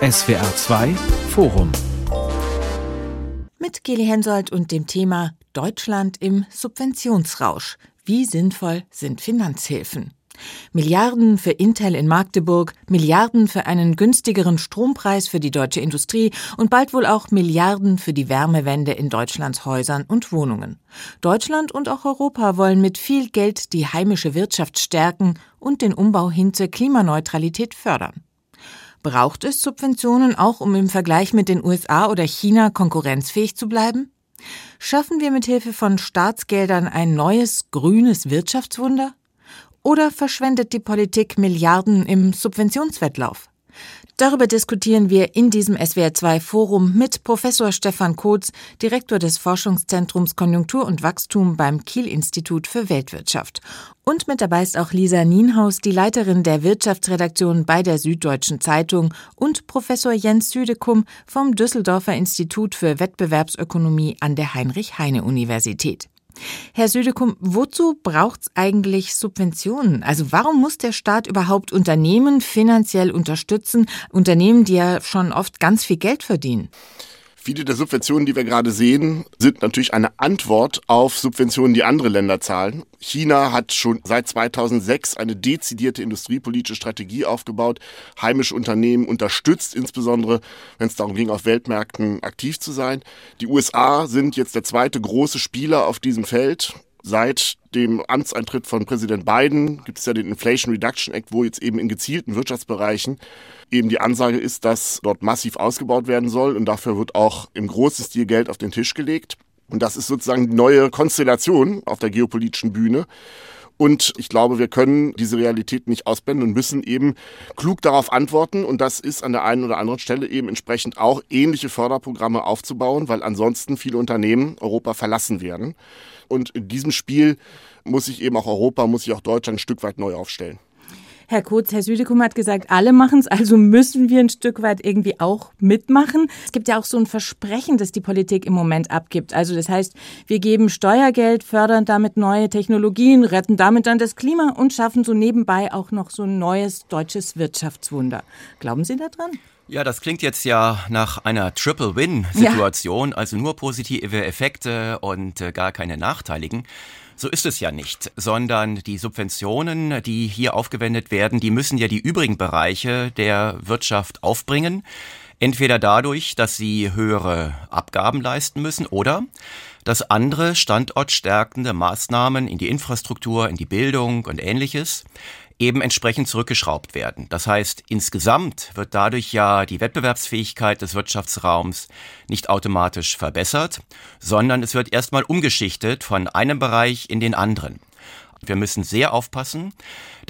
SWR 2 Forum mit Geli Hensoldt und dem Thema Deutschland im Subventionsrausch. Wie sinnvoll sind Finanzhilfen? Milliarden für Intel in Magdeburg, Milliarden für einen günstigeren Strompreis für die deutsche Industrie und bald wohl auch Milliarden für die Wärmewende in Deutschlands Häusern und Wohnungen. Deutschland und auch Europa wollen mit viel Geld die heimische Wirtschaft stärken und den Umbau hin zur Klimaneutralität fördern. Braucht es Subventionen auch, um im Vergleich mit den USA oder China konkurrenzfähig zu bleiben? Schaffen wir mit Hilfe von Staatsgeldern ein neues grünes Wirtschaftswunder? Oder verschwendet die Politik Milliarden im Subventionswettlauf? Darüber diskutieren wir in diesem SWR2 Forum mit Professor Stefan Kotz, Direktor des Forschungszentrums Konjunktur und Wachstum beim Kiel Institut für Weltwirtschaft. Und mit dabei ist auch Lisa Nienhaus, die Leiterin der Wirtschaftsredaktion bei der Süddeutschen Zeitung und Professor Jens Südekum vom Düsseldorfer Institut für Wettbewerbsökonomie an der Heinrich-Heine-Universität. Herr Südekum, wozu braucht es eigentlich Subventionen? Also warum muss der Staat überhaupt Unternehmen finanziell unterstützen, Unternehmen, die ja schon oft ganz viel Geld verdienen? Viele der Subventionen, die wir gerade sehen, sind natürlich eine Antwort auf Subventionen, die andere Länder zahlen. China hat schon seit 2006 eine dezidierte industriepolitische Strategie aufgebaut, heimische Unternehmen unterstützt, insbesondere wenn es darum ging, auf Weltmärkten aktiv zu sein. Die USA sind jetzt der zweite große Spieler auf diesem Feld. Seit dem Amtseintritt von Präsident Biden gibt es ja den Inflation Reduction Act, wo jetzt eben in gezielten Wirtschaftsbereichen eben die Ansage ist, dass dort massiv ausgebaut werden soll und dafür wird auch im großen Stil Geld auf den Tisch gelegt. Und das ist sozusagen die neue Konstellation auf der geopolitischen Bühne. Und ich glaube, wir können diese Realität nicht ausblenden und müssen eben klug darauf antworten. Und das ist an der einen oder anderen Stelle eben entsprechend auch ähnliche Förderprogramme aufzubauen, weil ansonsten viele Unternehmen Europa verlassen werden. Und in diesem Spiel muss sich eben auch Europa, muss sich auch Deutschland ein Stück weit neu aufstellen. Herr Kurz, Herr Südekum hat gesagt, alle machen es, also müssen wir ein Stück weit irgendwie auch mitmachen. Es gibt ja auch so ein Versprechen, das die Politik im Moment abgibt. Also das heißt, wir geben Steuergeld, fördern damit neue Technologien, retten damit dann das Klima und schaffen so nebenbei auch noch so ein neues deutsches Wirtschaftswunder. Glauben Sie daran? Ja, das klingt jetzt ja nach einer Triple-Win-Situation, ja. also nur positive Effekte und äh, gar keine nachteiligen. So ist es ja nicht, sondern die Subventionen, die hier aufgewendet werden, die müssen ja die übrigen Bereiche der Wirtschaft aufbringen. Entweder dadurch, dass sie höhere Abgaben leisten müssen oder dass andere standortstärkende Maßnahmen in die Infrastruktur, in die Bildung und ähnliches eben entsprechend zurückgeschraubt werden. Das heißt, insgesamt wird dadurch ja die Wettbewerbsfähigkeit des Wirtschaftsraums nicht automatisch verbessert, sondern es wird erstmal umgeschichtet von einem Bereich in den anderen. Wir müssen sehr aufpassen,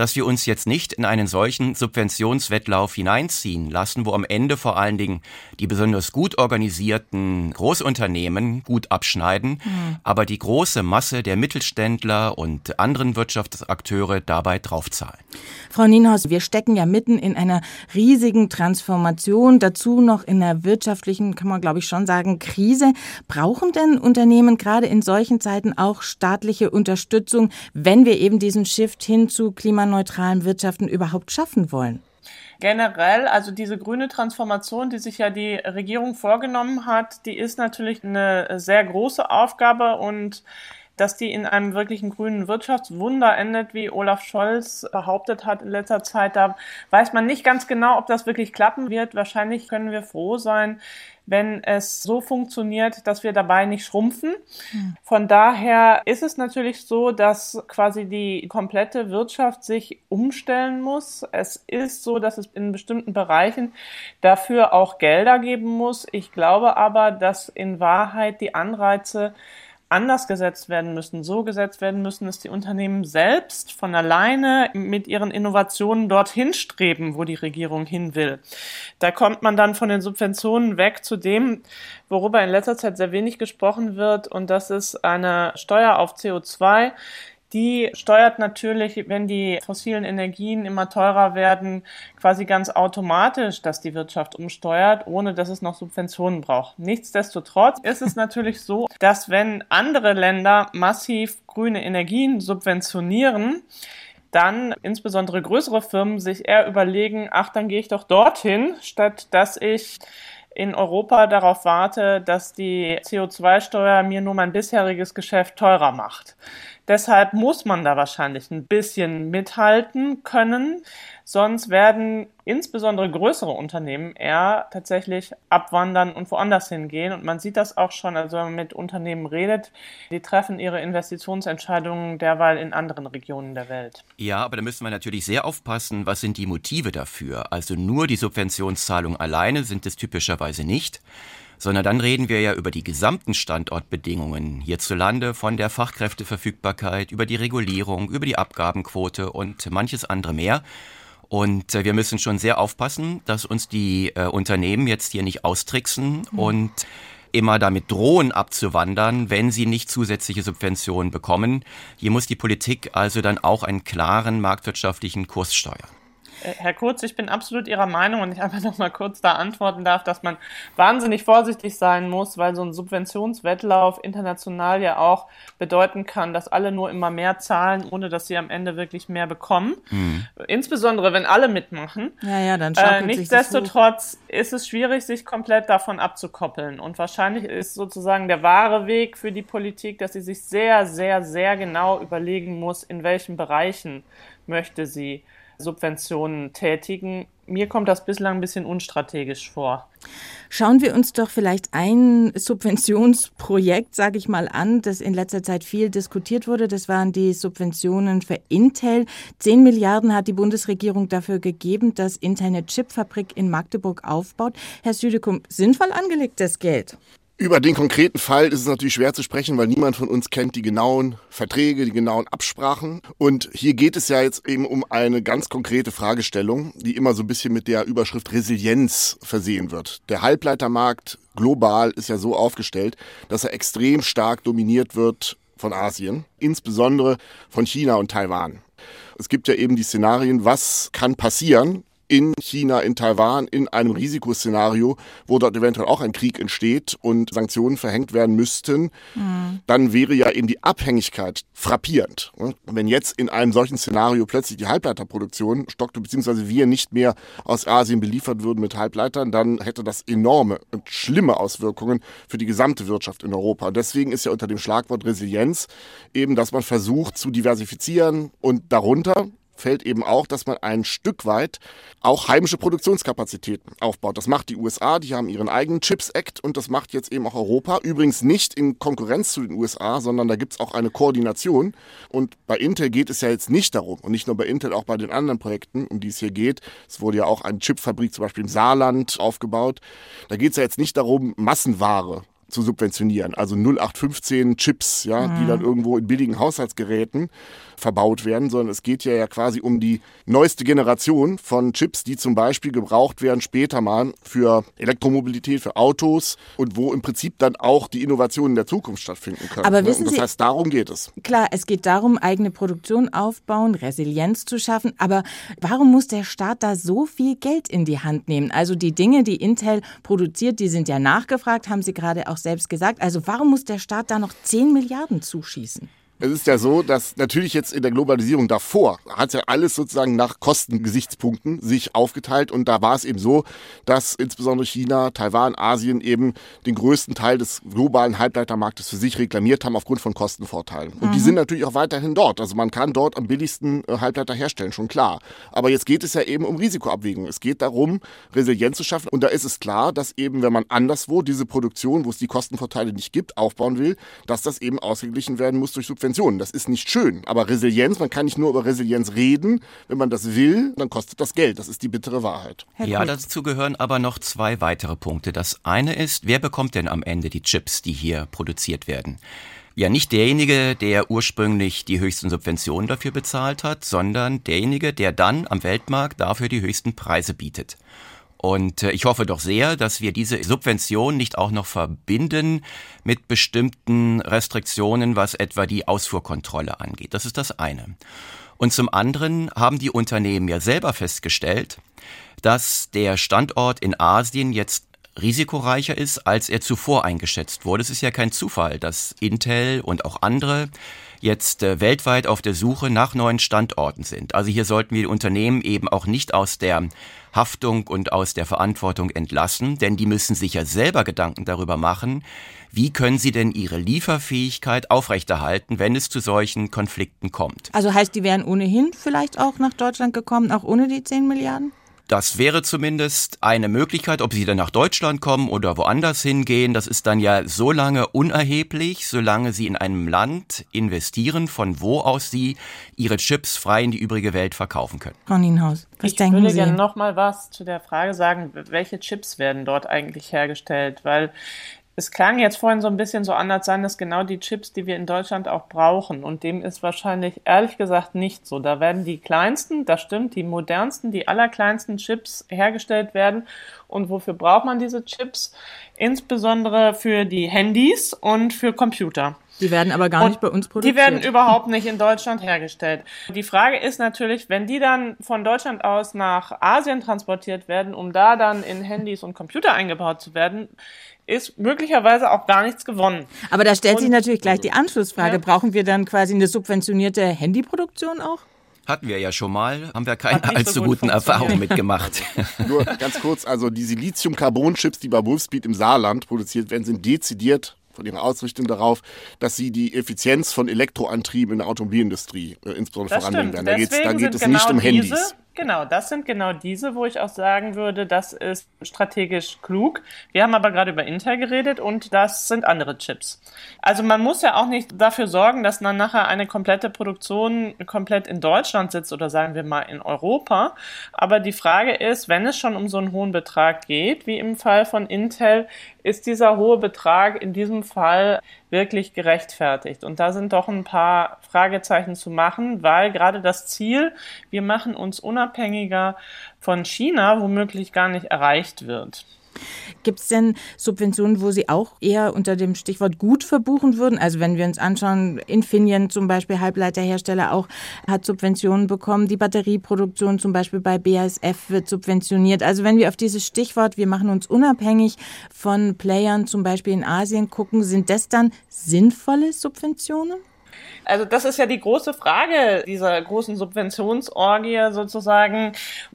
dass wir uns jetzt nicht in einen solchen Subventionswettlauf hineinziehen lassen, wo am Ende vor allen Dingen die besonders gut organisierten Großunternehmen gut abschneiden, mhm. aber die große Masse der Mittelständler und anderen Wirtschaftsakteure dabei draufzahlen. Frau Nienhaus, wir stecken ja mitten in einer riesigen Transformation, dazu noch in einer wirtschaftlichen, kann man glaube ich schon sagen, Krise. Brauchen denn Unternehmen gerade in solchen Zeiten auch staatliche Unterstützung, wenn wir eben diesen Shift hin zu Klimaneutralität klimaneutralen Wirtschaften überhaupt schaffen wollen? Generell, also diese grüne Transformation, die sich ja die Regierung vorgenommen hat, die ist natürlich eine sehr große Aufgabe und dass die in einem wirklichen grünen Wirtschaftswunder endet, wie Olaf Scholz behauptet hat in letzter Zeit. Da weiß man nicht ganz genau, ob das wirklich klappen wird. Wahrscheinlich können wir froh sein, wenn es so funktioniert, dass wir dabei nicht schrumpfen. Hm. Von daher ist es natürlich so, dass quasi die komplette Wirtschaft sich umstellen muss. Es ist so, dass es in bestimmten Bereichen dafür auch Gelder geben muss. Ich glaube aber, dass in Wahrheit die Anreize anders gesetzt werden müssen, so gesetzt werden müssen, dass die Unternehmen selbst von alleine mit ihren Innovationen dorthin streben, wo die Regierung hin will. Da kommt man dann von den Subventionen weg zu dem, worüber in letzter Zeit sehr wenig gesprochen wird, und das ist eine Steuer auf CO2, die steuert natürlich, wenn die fossilen Energien immer teurer werden, quasi ganz automatisch, dass die Wirtschaft umsteuert, ohne dass es noch Subventionen braucht. Nichtsdestotrotz ist es natürlich so, dass wenn andere Länder massiv grüne Energien subventionieren, dann insbesondere größere Firmen sich eher überlegen, ach, dann gehe ich doch dorthin, statt dass ich in Europa darauf warte, dass die CO2-Steuer mir nur mein bisheriges Geschäft teurer macht. Deshalb muss man da wahrscheinlich ein bisschen mithalten können. Sonst werden insbesondere größere Unternehmen eher tatsächlich abwandern und woanders hingehen. Und man sieht das auch schon, also wenn man mit Unternehmen redet, die treffen ihre Investitionsentscheidungen derweil in anderen Regionen der Welt. Ja, aber da müssen wir natürlich sehr aufpassen, was sind die Motive dafür. Also nur die Subventionszahlung alleine sind es typischerweise nicht sondern dann reden wir ja über die gesamten Standortbedingungen hierzulande, von der Fachkräfteverfügbarkeit, über die Regulierung, über die Abgabenquote und manches andere mehr. Und äh, wir müssen schon sehr aufpassen, dass uns die äh, Unternehmen jetzt hier nicht austricksen mhm. und immer damit drohen abzuwandern, wenn sie nicht zusätzliche Subventionen bekommen. Hier muss die Politik also dann auch einen klaren marktwirtschaftlichen Kurs steuern. Äh, Herr Kurz, ich bin absolut Ihrer Meinung und ich einfach noch mal kurz da antworten darf, dass man wahnsinnig vorsichtig sein muss, weil so ein Subventionswettlauf international ja auch bedeuten kann, dass alle nur immer mehr zahlen, ohne dass sie am Ende wirklich mehr bekommen. Mhm. Insbesondere wenn alle mitmachen. Ja, ja, dann äh, Nichtsdestotrotz ist es schwierig, sich komplett davon abzukoppeln. Und wahrscheinlich ist sozusagen der wahre Weg für die Politik, dass sie sich sehr, sehr, sehr genau überlegen muss, in welchen Bereichen möchte sie Subventionen tätigen. Mir kommt das bislang ein bisschen unstrategisch vor. Schauen wir uns doch vielleicht ein Subventionsprojekt, sage ich mal, an, das in letzter Zeit viel diskutiert wurde. Das waren die Subventionen für Intel. Zehn Milliarden hat die Bundesregierung dafür gegeben, dass Intel eine Chipfabrik in Magdeburg aufbaut. Herr Südekum, sinnvoll angelegtes Geld. Über den konkreten Fall ist es natürlich schwer zu sprechen, weil niemand von uns kennt die genauen Verträge, die genauen Absprachen. Und hier geht es ja jetzt eben um eine ganz konkrete Fragestellung, die immer so ein bisschen mit der Überschrift Resilienz versehen wird. Der Halbleitermarkt global ist ja so aufgestellt, dass er extrem stark dominiert wird von Asien, insbesondere von China und Taiwan. Es gibt ja eben die Szenarien, was kann passieren, in China, in Taiwan, in einem Risikoszenario, wo dort eventuell auch ein Krieg entsteht und Sanktionen verhängt werden müssten, mhm. dann wäre ja eben die Abhängigkeit frappierend. Wenn jetzt in einem solchen Szenario plötzlich die Halbleiterproduktion stockte, beziehungsweise wir nicht mehr aus Asien beliefert würden mit Halbleitern, dann hätte das enorme und schlimme Auswirkungen für die gesamte Wirtschaft in Europa. deswegen ist ja unter dem Schlagwort Resilienz eben, dass man versucht zu diversifizieren und darunter fällt eben auch, dass man ein Stück weit auch heimische Produktionskapazitäten aufbaut. Das macht die USA, die haben ihren eigenen Chips Act und das macht jetzt eben auch Europa. Übrigens nicht in Konkurrenz zu den USA, sondern da gibt es auch eine Koordination. Und bei Intel geht es ja jetzt nicht darum, und nicht nur bei Intel, auch bei den anderen Projekten, um die es hier geht. Es wurde ja auch eine Chipfabrik zum Beispiel im Saarland aufgebaut. Da geht es ja jetzt nicht darum, Massenware zu subventionieren. Also 0815 Chips, ja, mhm. die dann irgendwo in billigen Haushaltsgeräten verbaut werden, sondern es geht ja, ja quasi um die neueste Generation von Chips, die zum Beispiel gebraucht werden später mal für Elektromobilität, für Autos und wo im Prinzip dann auch die Innovationen der Zukunft stattfinden können. Aber ne? wissen das Sie, heißt, darum geht es. Klar, es geht darum, eigene Produktion aufbauen, Resilienz zu schaffen. Aber warum muss der Staat da so viel Geld in die Hand nehmen? Also die Dinge, die Intel produziert, die sind ja nachgefragt, haben Sie gerade auch selbst gesagt. Also warum muss der Staat da noch 10 Milliarden zuschießen? Es ist ja so, dass natürlich jetzt in der Globalisierung davor hat ja alles sozusagen nach Kostengesichtspunkten sich aufgeteilt und da war es eben so, dass insbesondere China, Taiwan, Asien eben den größten Teil des globalen Halbleitermarktes für sich reklamiert haben aufgrund von Kostenvorteilen. Und mhm. die sind natürlich auch weiterhin dort. Also man kann dort am billigsten äh, Halbleiter herstellen, schon klar. Aber jetzt geht es ja eben um Risikoabwägung. Es geht darum, Resilienz zu schaffen. Und da ist es klar, dass eben, wenn man anderswo diese Produktion, wo es die Kostenvorteile nicht gibt, aufbauen will, dass das eben ausgeglichen werden muss durch Subventionen. Subventionen. Das ist nicht schön. Aber Resilienz, man kann nicht nur über Resilienz reden. Wenn man das will, dann kostet das Geld. Das ist die bittere Wahrheit. Ja, dazu gehören aber noch zwei weitere Punkte. Das eine ist, wer bekommt denn am Ende die Chips, die hier produziert werden? Ja, nicht derjenige, der ursprünglich die höchsten Subventionen dafür bezahlt hat, sondern derjenige, der dann am Weltmarkt dafür die höchsten Preise bietet. Und äh, ich hoffe doch sehr, dass wir diese Subvention nicht auch noch verbinden mit bestimmten Restriktionen, was etwa die Ausfuhrkontrolle angeht. Das ist das eine. Und zum anderen haben die Unternehmen ja selber festgestellt, dass der Standort in Asien jetzt risikoreicher ist, als er zuvor eingeschätzt wurde. Es ist ja kein Zufall, dass Intel und auch andere jetzt äh, weltweit auf der Suche nach neuen Standorten sind. Also hier sollten wir die Unternehmen eben auch nicht aus der Haftung und aus der Verantwortung entlassen, denn die müssen sich ja selber Gedanken darüber machen, wie können sie denn ihre Lieferfähigkeit aufrechterhalten, wenn es zu solchen Konflikten kommt. Also heißt, die wären ohnehin vielleicht auch nach Deutschland gekommen, auch ohne die 10 Milliarden? Das wäre zumindest eine Möglichkeit, ob sie dann nach Deutschland kommen oder woanders hingehen. Das ist dann ja so lange unerheblich, solange sie in einem Land investieren, von wo aus sie ihre Chips frei in die übrige Welt verkaufen können. Frau Nienhaus, was ich denken würde Sie? gerne noch mal was zu der Frage sagen, welche Chips werden dort eigentlich hergestellt? Weil es klang jetzt vorhin so ein bisschen so an, als seien das genau die Chips, die wir in Deutschland auch brauchen. Und dem ist wahrscheinlich ehrlich gesagt nicht so. Da werden die kleinsten, das stimmt, die modernsten, die allerkleinsten Chips hergestellt werden. Und wofür braucht man diese Chips? Insbesondere für die Handys und für Computer. Die werden aber gar Und nicht bei uns produziert. Die werden überhaupt nicht in Deutschland hergestellt. Die Frage ist natürlich, wenn die dann von Deutschland aus nach Asien transportiert werden, um da dann in Handys und Computer eingebaut zu werden, ist möglicherweise auch gar nichts gewonnen. aber da stellt sich Und- natürlich gleich die Anschlussfrage. Ja. Brauchen wir dann quasi eine subventionierte Handyproduktion auch? Hatten wir ja schon mal, haben wir keine nicht so allzu gut guten Erfahrungen mitgemacht. Nur ganz kurz, also die Silizium-Carbon-Chips, die bei Wolfspeed im Saarland produziert werden, sind dezidiert von ihrer Ausrichtung darauf, dass sie die Effizienz von Elektroantrieben in der Automobilindustrie äh, insbesondere Das voranbringen stimmt. werden. Da, geht's, da geht es genau nicht um diese, Handys. Genau, das sind genau diese, wo ich auch sagen würde, das ist strategisch klug. Wir haben aber gerade über Intel geredet und das sind andere Chips. Also man muss ja auch nicht dafür sorgen, dass dann nachher eine komplette Produktion komplett in Deutschland sitzt oder sagen wir mal in Europa. Aber die Frage ist, wenn es schon um so einen hohen Betrag geht, wie im Fall von Intel, ist dieser hohe Betrag in diesem Fall wirklich gerechtfertigt? Und da sind doch ein paar Fragezeichen zu machen, weil gerade das Ziel, wir machen uns unabhängiger von China, womöglich gar nicht erreicht wird. Gibt es denn Subventionen, wo Sie auch eher unter dem Stichwort gut verbuchen würden? Also wenn wir uns anschauen, Infineon zum Beispiel, Halbleiterhersteller auch, hat Subventionen bekommen. Die Batterieproduktion zum Beispiel bei BASF wird subventioniert. Also wenn wir auf dieses Stichwort, wir machen uns unabhängig von Playern zum Beispiel in Asien gucken, sind das dann sinnvolle Subventionen? Also das ist ja die große Frage dieser großen Subventionsorgie sozusagen.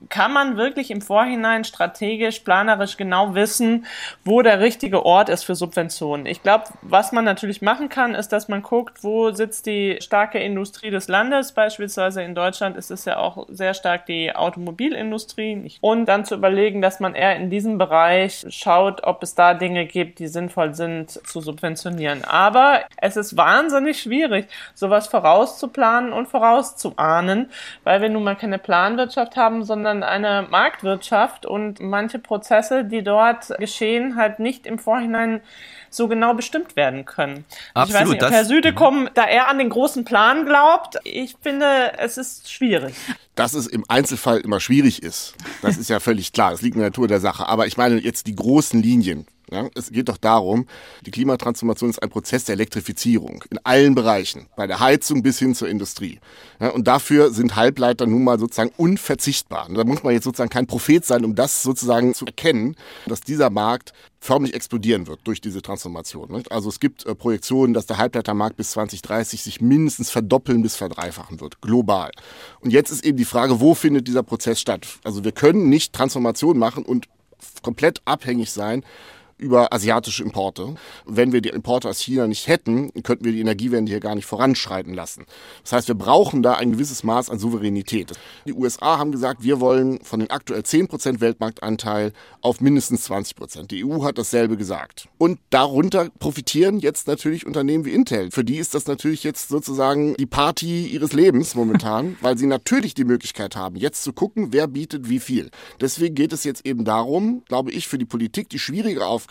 Kann man wirklich im Vorhinein strategisch, planerisch genau wissen, wo der richtige Ort ist für Subventionen? Ich glaube, was man natürlich machen kann, ist, dass man guckt, wo sitzt die starke Industrie des Landes. Beispielsweise in Deutschland ist es ja auch sehr stark die Automobilindustrie. Und dann zu überlegen, dass man eher in diesem Bereich schaut, ob es da Dinge gibt, die sinnvoll sind zu subventionieren. Aber es ist wahnsinnig schwierig, sowas vorauszuplanen und vorauszuahnen, weil wir nun mal keine Planwirtschaft haben, sondern eine Marktwirtschaft und manche Prozesse, die dort geschehen, halt nicht im Vorhinein so genau bestimmt werden können. Absolut, ich weiß nicht, ob Herr Südekom da eher an den großen Plan glaubt. Ich finde, es ist schwierig. Dass es im Einzelfall immer schwierig ist, das ist ja völlig klar. Das liegt in der Natur der Sache. Aber ich meine jetzt die großen Linien. Ja, es geht doch darum, die Klimatransformation ist ein Prozess der Elektrifizierung in allen Bereichen, bei der Heizung bis hin zur Industrie. Ja, und dafür sind Halbleiter nun mal sozusagen unverzichtbar. Und da muss man jetzt sozusagen kein Prophet sein, um das sozusagen zu erkennen, dass dieser Markt förmlich explodieren wird durch diese Transformation. Nicht? Also es gibt äh, Projektionen, dass der Halbleitermarkt bis 2030 sich mindestens verdoppeln bis verdreifachen wird, global. Und jetzt ist eben die Frage, wo findet dieser Prozess statt? Also wir können nicht Transformation machen und komplett abhängig sein über asiatische Importe. Wenn wir die Importe aus China nicht hätten, könnten wir die Energiewende hier gar nicht voranschreiten lassen. Das heißt, wir brauchen da ein gewisses Maß an Souveränität. Die USA haben gesagt, wir wollen von den aktuell 10% Weltmarktanteil auf mindestens 20%. Die EU hat dasselbe gesagt. Und darunter profitieren jetzt natürlich Unternehmen wie Intel. Für die ist das natürlich jetzt sozusagen die Party ihres Lebens momentan, weil sie natürlich die Möglichkeit haben, jetzt zu gucken, wer bietet wie viel. Deswegen geht es jetzt eben darum, glaube ich, für die Politik die schwierige Aufgabe,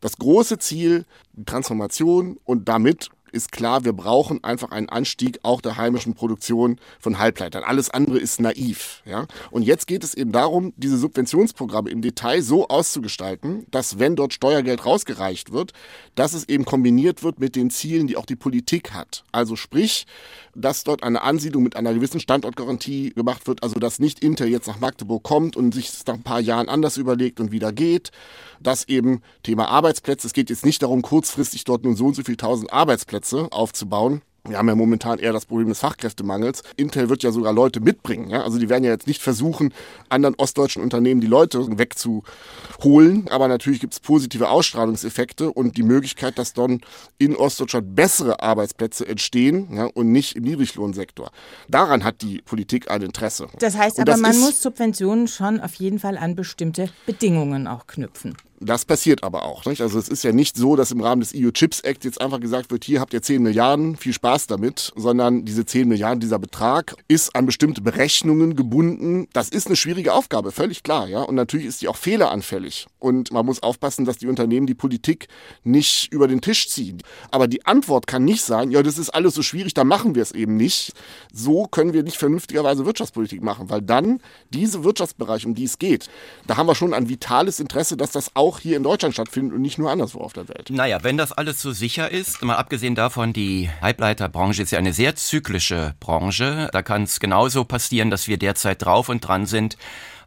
das große Ziel, Transformation und damit ist klar, wir brauchen einfach einen Anstieg auch der heimischen Produktion von Halbleitern. Alles andere ist naiv. Ja? Und jetzt geht es eben darum, diese Subventionsprogramme im Detail so auszugestalten, dass wenn dort Steuergeld rausgereicht wird, dass es eben kombiniert wird mit den Zielen, die auch die Politik hat. Also sprich, dass dort eine Ansiedlung mit einer gewissen Standortgarantie gemacht wird, also dass nicht Intel jetzt nach Magdeburg kommt und sich nach ein paar Jahren anders überlegt und wieder geht, dass eben Thema Arbeitsplätze, es geht jetzt nicht darum, kurzfristig dort nun so und so viel tausend Arbeitsplätze aufzubauen, Wir haben ja momentan eher das Problem des Fachkräftemangels. Intel wird ja sogar Leute mitbringen. Ja? Also die werden ja jetzt nicht versuchen, anderen ostdeutschen Unternehmen die Leute wegzuholen. Aber natürlich gibt es positive Ausstrahlungseffekte und die Möglichkeit, dass dann in Ostdeutschland bessere Arbeitsplätze entstehen ja? und nicht im Niedriglohnsektor. Daran hat die Politik ein Interesse. Das heißt aber, man muss Subventionen schon auf jeden Fall an bestimmte Bedingungen auch knüpfen. Das passiert aber auch. Nicht? Also es ist ja nicht so, dass im Rahmen des EU Chips Act jetzt einfach gesagt wird, hier habt ihr 10 Milliarden, viel Spaß damit, sondern diese 10 Milliarden, dieser Betrag ist an bestimmte Berechnungen gebunden. Das ist eine schwierige Aufgabe, völlig klar. Ja? Und natürlich ist die auch fehleranfällig. Und man muss aufpassen, dass die Unternehmen die Politik nicht über den Tisch ziehen. Aber die Antwort kann nicht sein, ja, das ist alles so schwierig, da machen wir es eben nicht. So können wir nicht vernünftigerweise Wirtschaftspolitik machen, weil dann diese Wirtschaftsbereiche, um die es geht, da haben wir schon ein vitales Interesse, dass das auch auch hier in Deutschland stattfindet und nicht nur anderswo auf der Welt. Naja, wenn das alles so sicher ist, mal abgesehen davon, die Halbleiterbranche ist ja eine sehr zyklische Branche. Da kann es genauso passieren, dass wir derzeit drauf und dran sind,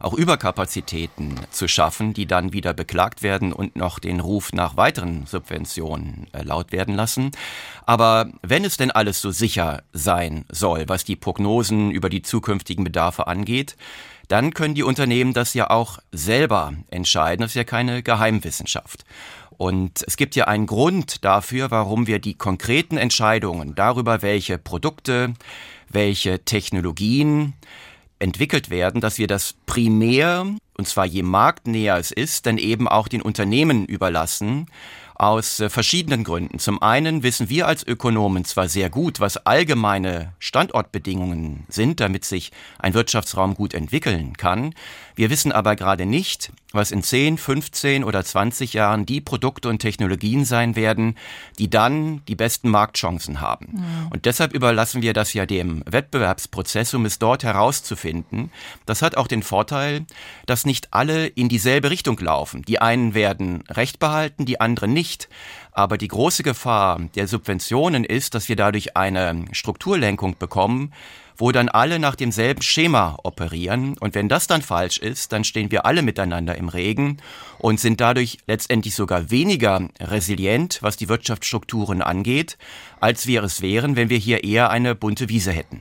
auch Überkapazitäten zu schaffen, die dann wieder beklagt werden und noch den Ruf nach weiteren Subventionen äh, laut werden lassen. Aber wenn es denn alles so sicher sein soll, was die Prognosen über die zukünftigen Bedarfe angeht, dann können die Unternehmen das ja auch selber entscheiden. Das ist ja keine Geheimwissenschaft. Und es gibt ja einen Grund dafür, warum wir die konkreten Entscheidungen darüber, welche Produkte, welche Technologien entwickelt werden, dass wir das primär, und zwar je marktnäher es ist, dann eben auch den Unternehmen überlassen, aus äh, verschiedenen Gründen. Zum einen wissen wir als Ökonomen zwar sehr gut, was allgemeine Standortbedingungen sind, damit sich ein Wirtschaftsraum gut entwickeln kann. Wir wissen aber gerade nicht, was in 10, 15 oder 20 Jahren die Produkte und Technologien sein werden, die dann die besten Marktchancen haben. Mhm. Und deshalb überlassen wir das ja dem Wettbewerbsprozess, um es dort herauszufinden. Das hat auch den Vorteil, dass nicht alle in dieselbe Richtung laufen. Die einen werden Recht behalten, die anderen nicht. Aber die große Gefahr der Subventionen ist, dass wir dadurch eine Strukturlenkung bekommen, wo dann alle nach demselben Schema operieren. Und wenn das dann falsch ist, dann stehen wir alle miteinander im Regen und sind dadurch letztendlich sogar weniger resilient, was die Wirtschaftsstrukturen angeht, als wir es wären, wenn wir hier eher eine bunte Wiese hätten.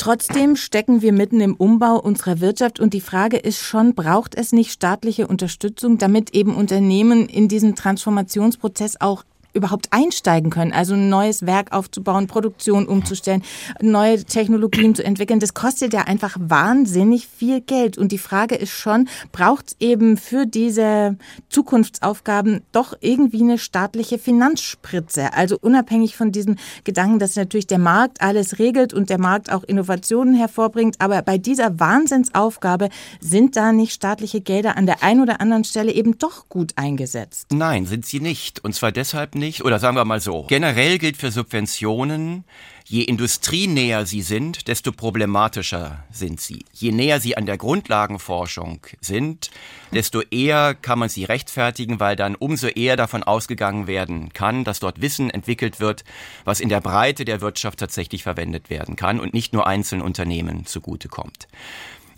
Trotzdem stecken wir mitten im Umbau unserer Wirtschaft und die Frage ist schon, braucht es nicht staatliche Unterstützung, damit eben Unternehmen in diesen Transformationsprozess auch überhaupt einsteigen können. Also ein neues Werk aufzubauen, Produktion umzustellen, neue Technologien zu entwickeln. Das kostet ja einfach wahnsinnig viel Geld. Und die Frage ist schon, braucht es eben für diese Zukunftsaufgaben doch irgendwie eine staatliche Finanzspritze? Also unabhängig von diesem Gedanken, dass natürlich der Markt alles regelt und der Markt auch Innovationen hervorbringt. Aber bei dieser Wahnsinnsaufgabe sind da nicht staatliche Gelder an der einen oder anderen Stelle eben doch gut eingesetzt? Nein, sind sie nicht. Und zwar deshalb nicht, oder sagen wir mal so, generell gilt für Subventionen, je industrienäher sie sind, desto problematischer sind sie. Je näher sie an der Grundlagenforschung sind, desto eher kann man sie rechtfertigen, weil dann umso eher davon ausgegangen werden kann, dass dort Wissen entwickelt wird, was in der Breite der Wirtschaft tatsächlich verwendet werden kann und nicht nur einzelnen Unternehmen zugutekommt.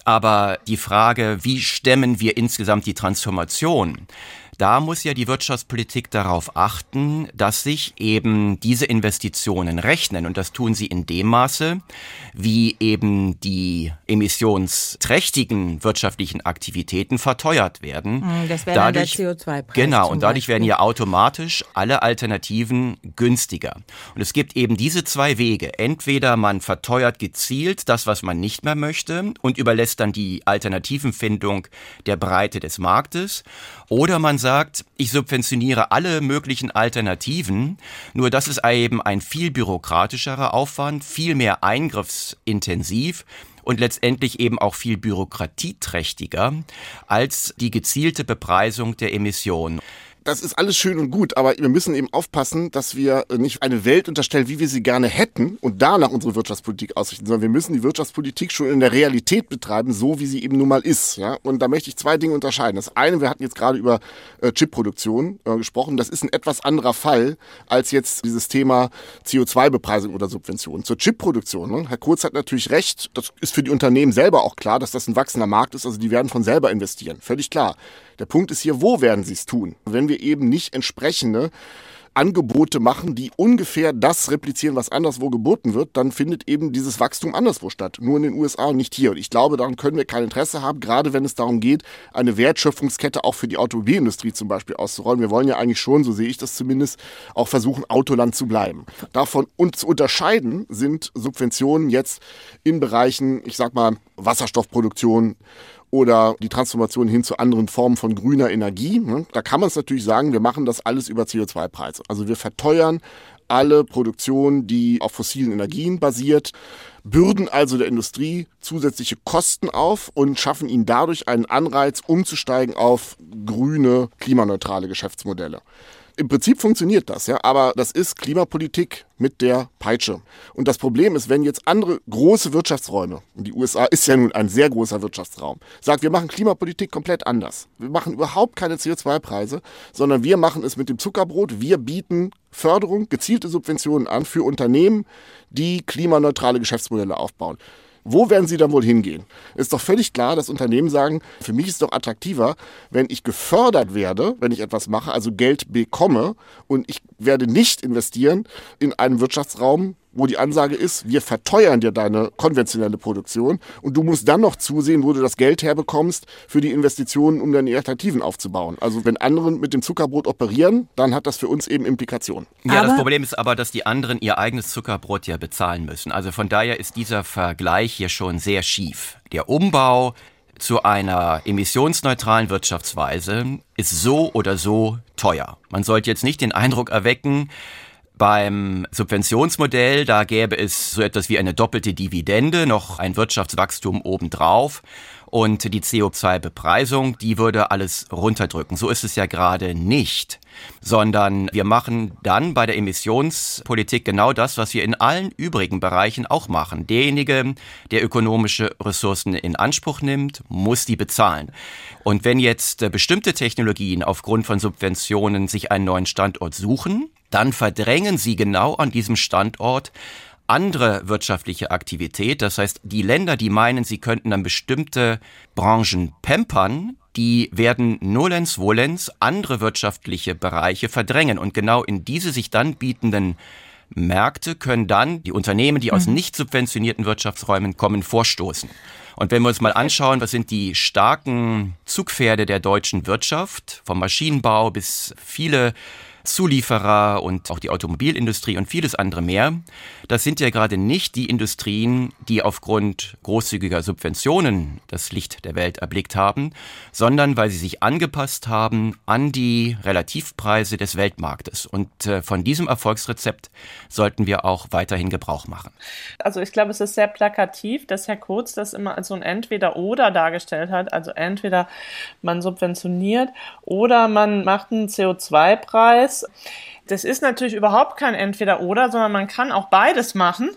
Aber die Frage, wie stemmen wir insgesamt die Transformation, da muss ja die Wirtschaftspolitik darauf achten, dass sich eben diese Investitionen rechnen. Und das tun sie in dem Maße, wie eben die emissionsträchtigen wirtschaftlichen Aktivitäten verteuert werden. Hm, das wäre dadurch, der CO2-Preis. Genau, und dadurch Beispiel. werden ja automatisch alle Alternativen günstiger. Und es gibt eben diese zwei Wege. Entweder man verteuert gezielt das, was man nicht mehr möchte und überlässt dann die Alternativenfindung der Breite des Marktes. Oder man sagt, ich subventioniere alle möglichen Alternativen, nur das ist eben ein viel bürokratischerer Aufwand, viel mehr eingriffsintensiv und letztendlich eben auch viel bürokratieträchtiger als die gezielte Bepreisung der Emissionen das ist alles schön und gut, aber wir müssen eben aufpassen, dass wir nicht eine Welt unterstellen, wie wir sie gerne hätten und danach unsere Wirtschaftspolitik ausrichten, sondern wir müssen die Wirtschaftspolitik schon in der Realität betreiben, so wie sie eben nun mal ist. Ja? Und da möchte ich zwei Dinge unterscheiden. Das eine, wir hatten jetzt gerade über äh, Chipproduktion äh, gesprochen, das ist ein etwas anderer Fall als jetzt dieses Thema CO2-Bepreisung oder Subvention. Zur Chipproduktion, ne? Herr Kurz hat natürlich recht, das ist für die Unternehmen selber auch klar, dass das ein wachsender Markt ist, also die werden von selber investieren, völlig klar. Der Punkt ist hier, wo werden sie es tun? Wenn wir eben nicht entsprechende Angebote machen, die ungefähr das replizieren, was anderswo geboten wird, dann findet eben dieses Wachstum anderswo statt. Nur in den USA und nicht hier. Und ich glaube, daran können wir kein Interesse haben, gerade wenn es darum geht, eine Wertschöpfungskette auch für die Automobilindustrie zum Beispiel auszurollen. Wir wollen ja eigentlich schon, so sehe ich das zumindest, auch versuchen, Autoland zu bleiben. Davon und zu unterscheiden sind Subventionen jetzt in Bereichen, ich sag mal, Wasserstoffproduktion, oder die Transformation hin zu anderen Formen von grüner Energie. Ne? Da kann man es natürlich sagen, wir machen das alles über CO2-Preise. Also wir verteuern alle Produktion, die auf fossilen Energien basiert, bürden also der Industrie zusätzliche Kosten auf und schaffen ihnen dadurch einen Anreiz, umzusteigen auf grüne, klimaneutrale Geschäftsmodelle. Im Prinzip funktioniert das, ja, aber das ist Klimapolitik mit der Peitsche. Und das Problem ist, wenn jetzt andere große Wirtschaftsräume, und die USA ist ja nun ein sehr großer Wirtschaftsraum, sagt, wir machen Klimapolitik komplett anders. Wir machen überhaupt keine CO2-Preise, sondern wir machen es mit dem Zuckerbrot. Wir bieten Förderung, gezielte Subventionen an für Unternehmen, die klimaneutrale Geschäftsmodelle aufbauen. Wo werden sie dann wohl hingehen? Ist doch völlig klar, dass Unternehmen sagen, für mich ist es doch attraktiver, wenn ich gefördert werde, wenn ich etwas mache, also Geld bekomme und ich werde nicht investieren in einen Wirtschaftsraum, wo die Ansage ist, wir verteuern dir deine konventionelle Produktion und du musst dann noch zusehen, wo du das Geld herbekommst für die Investitionen, um deine Alternativen aufzubauen. Also wenn andere mit dem Zuckerbrot operieren, dann hat das für uns eben Implikationen. Ja, aber das Problem ist aber, dass die anderen ihr eigenes Zuckerbrot ja bezahlen müssen. Also von daher ist dieser Vergleich hier schon sehr schief. Der Umbau zu einer emissionsneutralen Wirtschaftsweise ist so oder so teuer. Man sollte jetzt nicht den Eindruck erwecken, beim Subventionsmodell, da gäbe es so etwas wie eine doppelte Dividende, noch ein Wirtschaftswachstum obendrauf und die CO2-Bepreisung, die würde alles runterdrücken. So ist es ja gerade nicht, sondern wir machen dann bei der Emissionspolitik genau das, was wir in allen übrigen Bereichen auch machen. Derjenige, der ökonomische Ressourcen in Anspruch nimmt, muss die bezahlen. Und wenn jetzt bestimmte Technologien aufgrund von Subventionen sich einen neuen Standort suchen, dann verdrängen sie genau an diesem Standort andere wirtschaftliche Aktivität. Das heißt, die Länder, die meinen, sie könnten dann bestimmte Branchen pampern, die werden nolens volens andere wirtschaftliche Bereiche verdrängen. Und genau in diese sich dann bietenden Märkte können dann die Unternehmen, die aus mhm. nicht subventionierten Wirtschaftsräumen kommen, vorstoßen. Und wenn wir uns mal anschauen, was sind die starken Zugpferde der deutschen Wirtschaft, vom Maschinenbau bis viele Zulieferer und auch die Automobilindustrie und vieles andere mehr. Das sind ja gerade nicht die Industrien, die aufgrund großzügiger Subventionen das Licht der Welt erblickt haben, sondern weil sie sich angepasst haben an die Relativpreise des Weltmarktes. Und äh, von diesem Erfolgsrezept sollten wir auch weiterhin Gebrauch machen. Also ich glaube, es ist sehr plakativ, dass Herr Kurz das immer als so ein Entweder-Oder dargestellt hat. Also entweder man subventioniert oder man macht einen CO2-Preis ist. Das ist natürlich überhaupt kein Entweder-Oder, sondern man kann auch beides machen.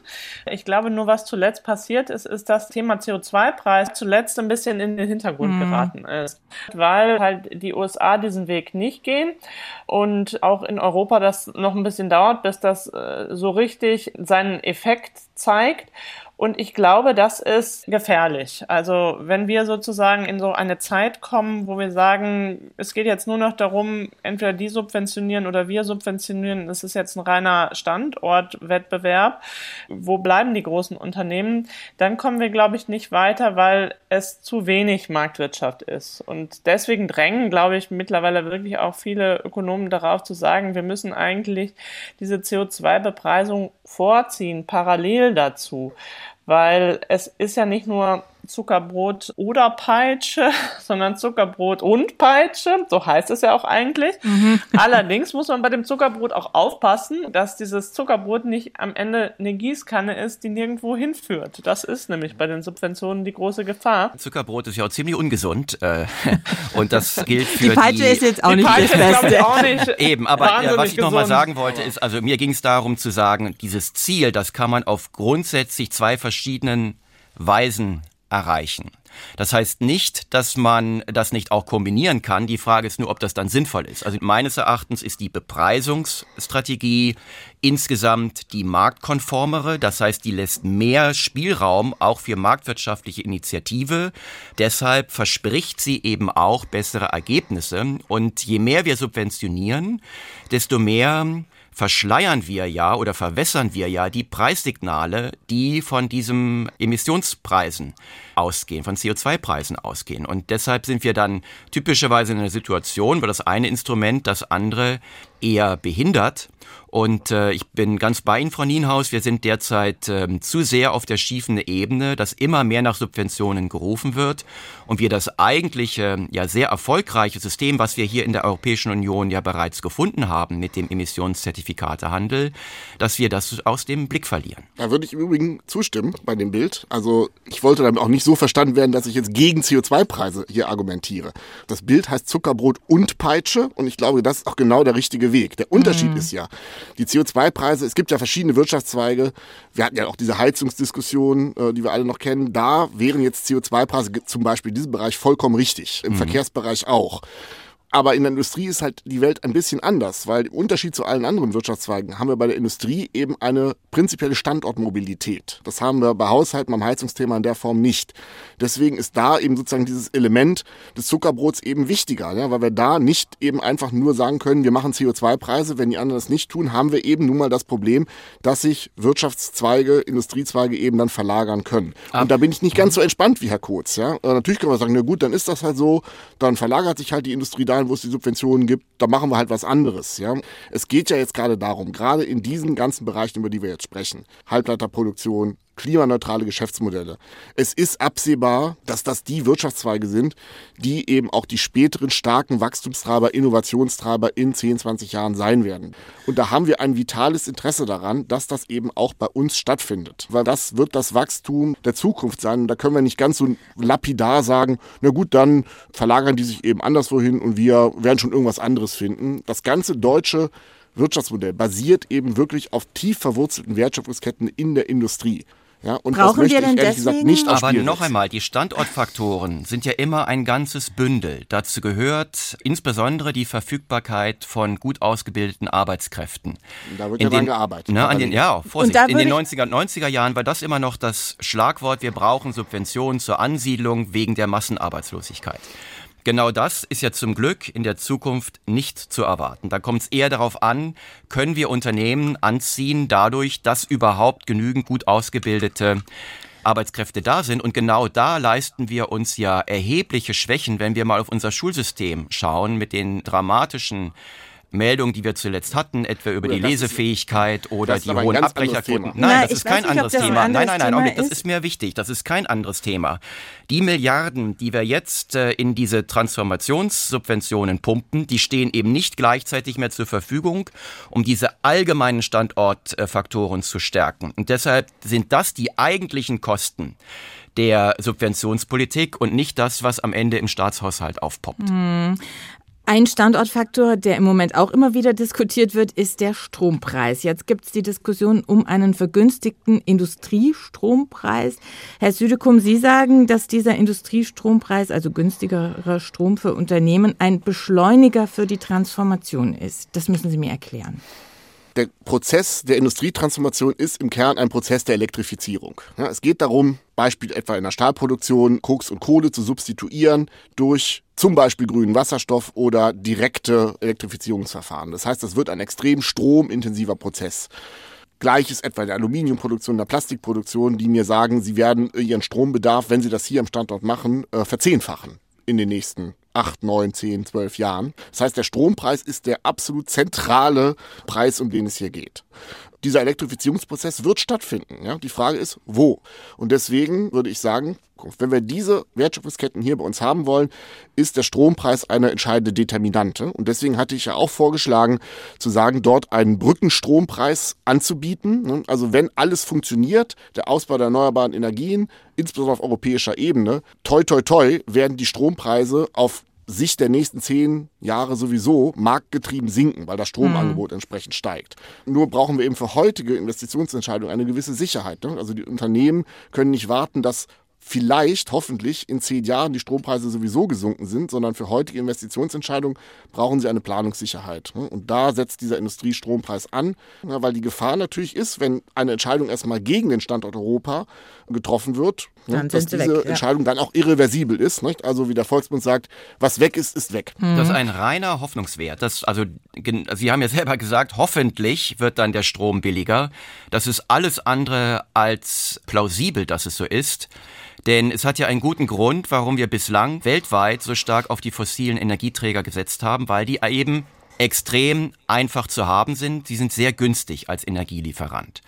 Ich glaube, nur was zuletzt passiert ist, ist das Thema CO2-Preis zuletzt ein bisschen in den Hintergrund mhm. geraten ist, weil halt die USA diesen Weg nicht gehen und auch in Europa das noch ein bisschen dauert, bis das äh, so richtig seinen Effekt zeigt. Und ich glaube, das ist gefährlich. Also wenn wir sozusagen in so eine Zeit kommen, wo wir sagen, es geht jetzt nur noch darum, entweder die subventionieren oder wir subventionieren, das ist jetzt ein reiner Standortwettbewerb, wo bleiben die großen Unternehmen, dann kommen wir, glaube ich, nicht weiter, weil es zu wenig Marktwirtschaft ist. Und deswegen drängen, glaube ich, mittlerweile wirklich auch viele Ökonomen darauf zu sagen, wir müssen eigentlich diese CO2-Bepreisung vorziehen, parallel dazu weil es ist ja nicht nur Zuckerbrot oder Peitsche, sondern Zuckerbrot und Peitsche. So heißt es ja auch eigentlich. Mhm. Allerdings muss man bei dem Zuckerbrot auch aufpassen, dass dieses Zuckerbrot nicht am Ende eine Gießkanne ist, die nirgendwo hinführt. Das ist nämlich bei den Subventionen die große Gefahr. Zuckerbrot ist ja auch ziemlich ungesund. Äh, und das gilt für die Peitsche die, ist jetzt auch nicht das Beste. Auch nicht Eben, aber äh, was ich nochmal sagen wollte, ist, also mir ging es darum zu sagen, dieses Ziel, das kann man auf grundsätzlich zwei verschiedenen Weisen erreichen. Das heißt nicht, dass man das nicht auch kombinieren kann. Die Frage ist nur, ob das dann sinnvoll ist. Also meines Erachtens ist die Bepreisungsstrategie insgesamt die marktkonformere. Das heißt, die lässt mehr Spielraum auch für marktwirtschaftliche Initiative. Deshalb verspricht sie eben auch bessere Ergebnisse. Und je mehr wir subventionieren, desto mehr verschleiern wir ja oder verwässern wir ja die Preissignale, die von diesen Emissionspreisen ausgehen, von CO2-Preisen ausgehen. Und deshalb sind wir dann typischerweise in einer Situation, wo das eine Instrument das andere eher behindert. Und äh, ich bin ganz bei Ihnen, Frau Nienhaus. Wir sind derzeit äh, zu sehr auf der schiefen Ebene, dass immer mehr nach Subventionen gerufen wird und wir das eigentliche, ja sehr erfolgreiche System, was wir hier in der Europäischen Union ja bereits gefunden haben mit dem Emissionszertifikatehandel, dass wir das aus dem Blick verlieren. Da würde ich im Übrigen zustimmen bei dem Bild. Also ich wollte damit auch nicht so verstanden werden, dass ich jetzt gegen CO2-Preise hier argumentiere. Das Bild heißt Zuckerbrot und Peitsche und ich glaube, das ist auch genau der richtige Weg. Der Unterschied mhm. ist ja, die CO2-Preise, es gibt ja verschiedene Wirtschaftszweige. Wir hatten ja auch diese Heizungsdiskussion, äh, die wir alle noch kennen. Da wären jetzt CO2-Preise zum Beispiel in diesem Bereich vollkommen richtig, im mhm. Verkehrsbereich auch. Aber in der Industrie ist halt die Welt ein bisschen anders, weil im Unterschied zu allen anderen Wirtschaftszweigen haben wir bei der Industrie eben eine prinzipielle Standortmobilität. Das haben wir bei Haushalten beim Heizungsthema in der Form nicht. Deswegen ist da eben sozusagen dieses Element des Zuckerbrots eben wichtiger, ja, weil wir da nicht eben einfach nur sagen können, wir machen CO2-Preise, wenn die anderen das nicht tun, haben wir eben nun mal das Problem, dass sich Wirtschaftszweige, Industriezweige eben dann verlagern können. Ab. Und da bin ich nicht ganz so entspannt wie Herr Kurz. Ja. Natürlich können wir sagen, na gut, dann ist das halt so, dann verlagert sich halt die Industrie dahin, Ländern, wo es die Subventionen gibt, da machen wir halt was anderes. Ja? Es geht ja jetzt gerade darum, gerade in diesen ganzen Bereichen, über die wir jetzt sprechen, Halbleiterproduktion, klimaneutrale Geschäftsmodelle. Es ist absehbar, dass das die Wirtschaftszweige sind, die eben auch die späteren starken Wachstumstreiber, Innovationstreiber in 10, 20 Jahren sein werden. Und da haben wir ein vitales Interesse daran, dass das eben auch bei uns stattfindet. Weil das wird das Wachstum der Zukunft sein. Und da können wir nicht ganz so lapidar sagen, na gut, dann verlagern die sich eben anderswohin und wir werden schon irgendwas anderes finden. Das ganze deutsche Wirtschaftsmodell basiert eben wirklich auf tief verwurzelten Wertschöpfungsketten in der Industrie. Ja, und Brauchen das wir denn deswegen? nicht Aber noch einmal, die Standortfaktoren sind ja immer ein ganzes Bündel. Dazu gehört insbesondere die Verfügbarkeit von gut ausgebildeten Arbeitskräften. Da wird in ja den, dran gearbeitet. Ne, an den, ja, Vorsicht. In den 90er und 90er Jahren war das immer noch das Schlagwort, wir brauchen Subventionen zur Ansiedlung wegen der Massenarbeitslosigkeit. Genau das ist ja zum Glück in der Zukunft nicht zu erwarten. Da kommt es eher darauf an, können wir Unternehmen anziehen dadurch, dass überhaupt genügend gut ausgebildete Arbeitskräfte da sind. Und genau da leisten wir uns ja erhebliche Schwächen, wenn wir mal auf unser Schulsystem schauen mit den dramatischen Meldungen, die wir zuletzt hatten, etwa über die Lesefähigkeit oder die hohen Abbrecherquoten. Nein, Nein, das ist kein nicht, anderes Thema. Ein nein, nein, nein, Augenblick, das ist mir wichtig. Das ist kein anderes Thema. Die Milliarden, die wir jetzt äh, in diese Transformationssubventionen pumpen, die stehen eben nicht gleichzeitig mehr zur Verfügung, um diese allgemeinen Standortfaktoren zu stärken. Und deshalb sind das die eigentlichen Kosten der Subventionspolitik und nicht das, was am Ende im Staatshaushalt aufpoppt. Hm. Ein Standortfaktor, der im Moment auch immer wieder diskutiert wird, ist der Strompreis. Jetzt gibt es die Diskussion um einen vergünstigten Industriestrompreis. Herr Südekum, Sie sagen, dass dieser Industriestrompreis, also günstigerer Strom für Unternehmen, ein Beschleuniger für die Transformation ist. Das müssen Sie mir erklären der Prozess der Industrietransformation ist im Kern ein Prozess der Elektrifizierung. Ja, es geht darum, Beispiel etwa in der Stahlproduktion, Koks und Kohle zu substituieren durch zum Beispiel grünen Wasserstoff oder direkte Elektrifizierungsverfahren. Das heißt, das wird ein extrem stromintensiver Prozess. Gleiches etwa in der Aluminiumproduktion, der Plastikproduktion, die mir sagen, sie werden ihren Strombedarf, wenn sie das hier am Standort machen, äh, verzehnfachen in den nächsten acht, neun, zehn, zwölf Jahren. Das heißt, der Strompreis ist der absolut zentrale Preis, um den es hier geht. Dieser Elektrifizierungsprozess wird stattfinden. Ja? Die Frage ist, wo? Und deswegen würde ich sagen, wenn wir diese Wertschöpfungsketten hier bei uns haben wollen, ist der Strompreis eine entscheidende Determinante. Und deswegen hatte ich ja auch vorgeschlagen, zu sagen, dort einen Brückenstrompreis anzubieten. Ne? Also wenn alles funktioniert, der Ausbau der erneuerbaren Energien, insbesondere auf europäischer Ebene, toi toi toi, werden die Strompreise auf Sicht der nächsten zehn Jahre sowieso marktgetrieben sinken, weil das Stromangebot mhm. entsprechend steigt. Nur brauchen wir eben für heutige Investitionsentscheidungen eine gewisse Sicherheit. Ne? Also die Unternehmen können nicht warten, dass vielleicht, hoffentlich in zehn Jahren die Strompreise sowieso gesunken sind, sondern für heutige Investitionsentscheidungen brauchen sie eine Planungssicherheit. Ne? Und da setzt dieser Industriestrompreis an, weil die Gefahr natürlich ist, wenn eine Entscheidung erstmal gegen den Standort Europa getroffen wird, ne, dass diese weg, ja. Entscheidung dann auch irreversibel ist. Nicht? Also wie der Volksmund sagt, was weg ist, ist weg. Das ist ein reiner Hoffnungswert. Das, also, Sie haben ja selber gesagt, hoffentlich wird dann der Strom billiger. Das ist alles andere als plausibel, dass es so ist. Denn es hat ja einen guten Grund, warum wir bislang weltweit so stark auf die fossilen Energieträger gesetzt haben, weil die eben extrem einfach zu haben sind. Sie sind sehr günstig als Energielieferant.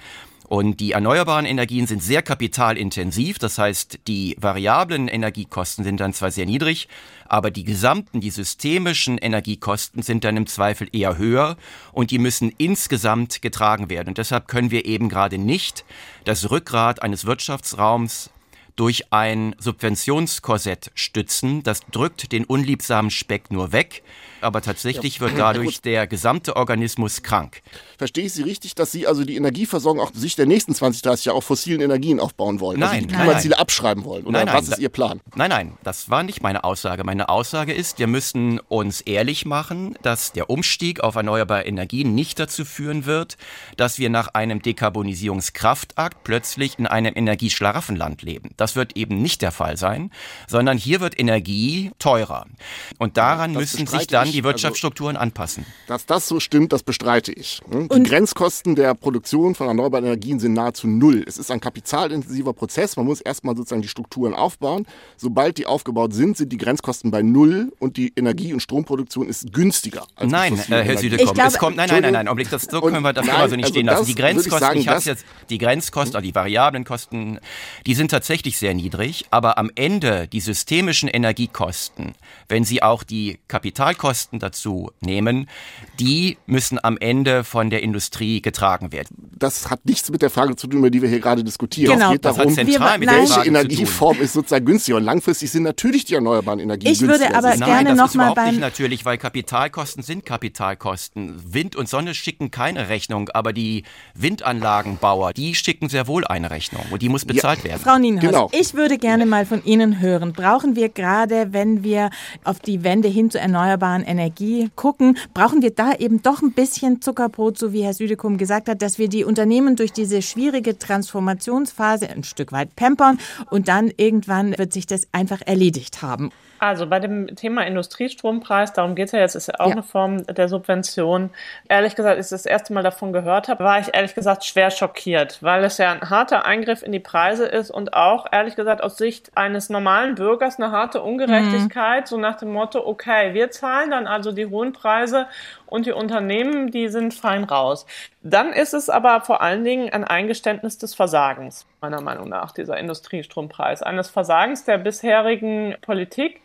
Und die erneuerbaren Energien sind sehr kapitalintensiv, das heißt, die variablen Energiekosten sind dann zwar sehr niedrig, aber die gesamten, die systemischen Energiekosten sind dann im Zweifel eher höher und die müssen insgesamt getragen werden. Und deshalb können wir eben gerade nicht das Rückgrat eines Wirtschaftsraums durch ein Subventionskorsett stützen. Das drückt den unliebsamen Speck nur weg aber tatsächlich wird dadurch der gesamte Organismus krank. Verstehe ich Sie richtig, dass Sie also die Energieversorgung auch sich der nächsten 20, 30 Jahre auf fossilen Energien aufbauen wollen? Nein, also die Klimaziele abschreiben wollen? Oder nein, nein, was ist Ihr Plan? Nein, nein, das war nicht meine Aussage. Meine Aussage ist, wir müssen uns ehrlich machen, dass der Umstieg auf erneuerbare Energien nicht dazu führen wird, dass wir nach einem Dekarbonisierungskraftakt plötzlich in einem Energieschlaraffenland leben. Das wird eben nicht der Fall sein, sondern hier wird Energie teurer. Und daran ja, müssen sich dann die also Wirtschaftsstrukturen also, anpassen. Dass das so stimmt, das bestreite ich. Hm? Die Grenzkosten der Produktion von erneuerbaren Energien sind nahezu null. Es ist ein kapitalintensiver Prozess. Man muss erstmal sozusagen die Strukturen aufbauen. Sobald die aufgebaut sind, sind die Grenzkosten bei null und die Energie- und Stromproduktion ist günstiger. Als nein, äh, Herr Südekom, es kommt, nein, nein, nein, nein, Augenblick, das, so können wir das nein, also nicht also stehen lassen. Die Grenzkosten, ich, sagen, ich habe jetzt, die Grenzkosten, also die variablen Kosten, die sind tatsächlich sehr niedrig, aber am Ende die systemischen Energiekosten, wenn Sie auch die Kapitalkosten Kosten dazu nehmen, die müssen am Ende von der Industrie getragen werden. Das hat nichts mit der Frage zu tun, über die wir hier gerade diskutieren. Genau. Es geht darum, zentral mit welche Energieform ist sozusagen günstiger. Und langfristig sind natürlich die erneuerbaren Energien ich günstiger. Ich würde aber Nein, gerne das noch mal beim nicht natürlich, weil Kapitalkosten sind Kapitalkosten. Wind und Sonne schicken keine Rechnung, aber die Windanlagenbauer, die schicken sehr wohl eine Rechnung und die muss bezahlt ja. werden. Frau Nienhaus, genau. ich würde gerne mal von Ihnen hören. Brauchen wir gerade, wenn wir auf die Wende hin zu erneuerbaren Energie gucken, brauchen wir da eben doch ein bisschen Zuckerbrot, so wie Herr Südekum gesagt hat, dass wir die Unternehmen durch diese schwierige Transformationsphase ein Stück weit pampern und dann irgendwann wird sich das einfach erledigt haben. Also bei dem Thema Industriestrompreis, darum geht es ja jetzt, ist ja auch ja. eine Form der Subvention. Ehrlich gesagt, als ich das erste Mal davon gehört habe, war ich ehrlich gesagt schwer schockiert, weil es ja ein harter Eingriff in die Preise ist und auch ehrlich gesagt aus Sicht eines normalen Bürgers eine harte Ungerechtigkeit, mhm. so nach dem Motto, okay, wir zahlen dann also die hohen Preise und die Unternehmen, die sind fein raus. Dann ist es aber vor allen Dingen ein Eingeständnis des Versagens, meiner Meinung nach, dieser Industriestrompreis, eines Versagens der bisherigen Politik.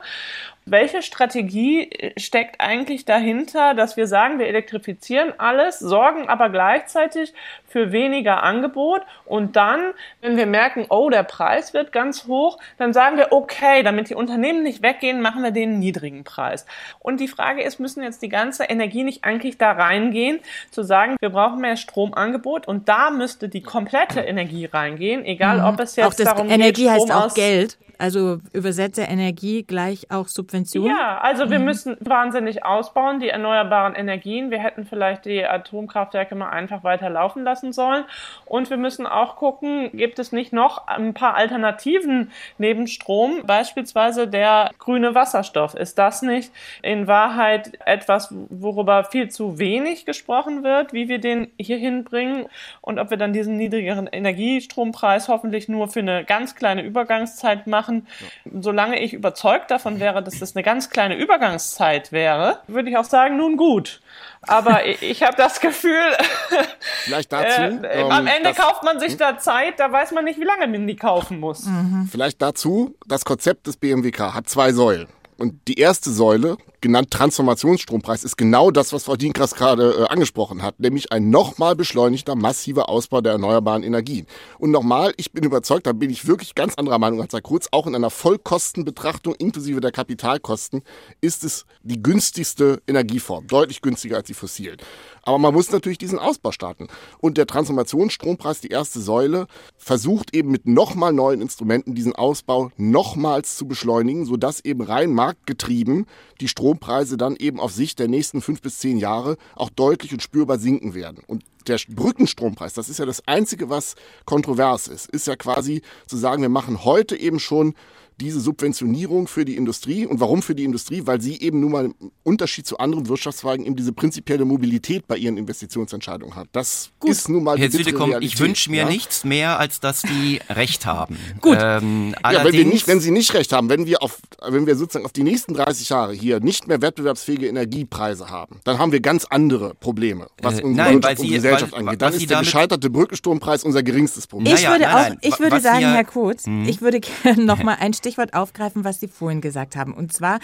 Welche Strategie steckt eigentlich dahinter, dass wir sagen, wir elektrifizieren alles, sorgen aber gleichzeitig für weniger Angebot und dann, wenn wir merken, oh, der Preis wird ganz hoch, dann sagen wir, okay, damit die Unternehmen nicht weggehen, machen wir den niedrigen Preis. Und die Frage ist, müssen jetzt die ganze Energie nicht eigentlich da reingehen, zu sagen, wir brauchen mehr Stromangebot und da müsste die komplette Energie reingehen, egal mhm. ob es jetzt auch das darum Energie geht, Strom heißt auch Geld. Also übersetze Energie gleich auch Subvention? Ja, also wir mhm. müssen wahnsinnig ausbauen, die erneuerbaren Energien. Wir hätten vielleicht die Atomkraftwerke mal einfach weiter laufen lassen sollen. Und wir müssen auch gucken, gibt es nicht noch ein paar Alternativen neben Strom, beispielsweise der grüne Wasserstoff. Ist das nicht in Wahrheit etwas, worüber viel zu wenig gesprochen wird, wie wir den hier hinbringen und ob wir dann diesen niedrigeren Energiestrompreis hoffentlich nur für eine ganz kleine Übergangszeit machen? Machen. Ja. Solange ich überzeugt davon wäre, dass das eine ganz kleine Übergangszeit wäre, würde ich auch sagen, nun gut. Aber ich habe das Gefühl, vielleicht dazu. Äh, am ähm, Ende kauft man sich hm? da Zeit, da weiß man nicht, wie lange man die kaufen muss. Mhm. Vielleicht dazu, das Konzept des BMWK hat zwei Säulen. Und die erste Säule, genannt Transformationsstrompreis, ist genau das, was Frau Dienkras gerade äh, angesprochen hat, nämlich ein nochmal beschleunigter, massiver Ausbau der erneuerbaren Energien. Und nochmal, ich bin überzeugt, da bin ich wirklich ganz anderer Meinung als Herr Kurz, auch in einer Vollkostenbetrachtung inklusive der Kapitalkosten ist es die günstigste Energieform, deutlich günstiger als die fossilen. Aber man muss natürlich diesen Ausbau starten. Und der Transformationsstrompreis, die erste Säule, versucht eben mit nochmal neuen Instrumenten diesen Ausbau nochmals zu beschleunigen, sodass eben rein marktgetrieben die Strompreise dann eben auf Sicht der nächsten fünf bis zehn Jahre auch deutlich und spürbar sinken werden. Und der Brückenstrompreis, das ist ja das Einzige, was kontrovers ist, ist ja quasi zu sagen, wir machen heute eben schon diese Subventionierung für die Industrie. Und warum für die Industrie? Weil sie eben nun mal im Unterschied zu anderen Wirtschaftszweigen eben diese prinzipielle Mobilität bei ihren Investitionsentscheidungen hat. Das Gut. ist nun mal Herr die Südekom, ich wünsche mir ja? nichts mehr, als dass die Recht haben. Gut. Ähm, ja, wenn, wir nicht, wenn sie nicht Recht haben, wenn wir, auf, wenn wir sozusagen auf die nächsten 30 Jahre hier nicht mehr wettbewerbsfähige Energiepreise haben, dann haben wir ganz andere Probleme, was äh, unsere nein, sie, Gesellschaft weil, angeht. Dann ist der gescheiterte Brückenstrompreis unser geringstes Problem. Ich würde, auch, ich würde sagen, ja, Herr Kurz, hm. ich würde gerne noch mal ein Stichwort aufgreifen, was Sie vorhin gesagt haben. Und zwar,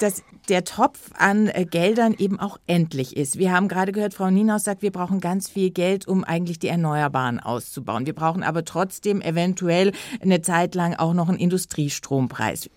dass der Topf an äh, Geldern eben auch endlich ist. Wir haben gerade gehört, Frau Nienaus sagt, wir brauchen ganz viel Geld, um eigentlich die Erneuerbaren auszubauen. Wir brauchen aber trotzdem eventuell eine Zeit lang auch noch einen Industriestrompreis.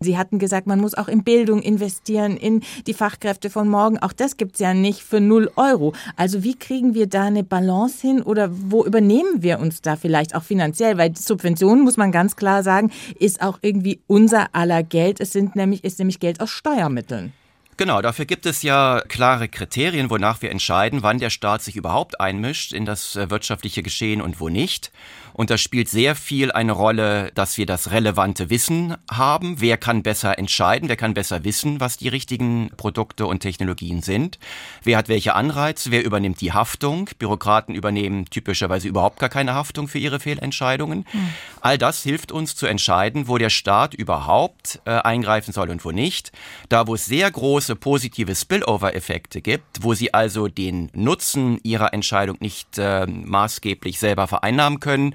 Sie hatten gesagt, man muss auch in Bildung investieren, in die Fachkräfte von morgen. Auch das gibt es ja nicht für null Euro. Also wie kriegen wir da eine Balance hin oder wo übernehmen wir uns da vielleicht auch finanziell? Weil Subventionen, muss man ganz klar sagen, ist auch irgendwie unser aller Geld. Es sind nämlich, ist nämlich Geld aus Steuermitteln. Genau, dafür gibt es ja klare Kriterien, wonach wir entscheiden, wann der Staat sich überhaupt einmischt in das äh, wirtschaftliche Geschehen und wo nicht. Und da spielt sehr viel eine Rolle, dass wir das relevante Wissen haben. Wer kann besser entscheiden? Wer kann besser wissen, was die richtigen Produkte und Technologien sind? Wer hat welche Anreize? Wer übernimmt die Haftung? Bürokraten übernehmen typischerweise überhaupt gar keine Haftung für ihre Fehlentscheidungen. Mhm. All das hilft uns zu entscheiden, wo der Staat überhaupt äh, eingreifen soll und wo nicht. Da, wo es sehr große positive Spillover-Effekte gibt, wo sie also den Nutzen ihrer Entscheidung nicht äh, maßgeblich selber vereinnahmen können,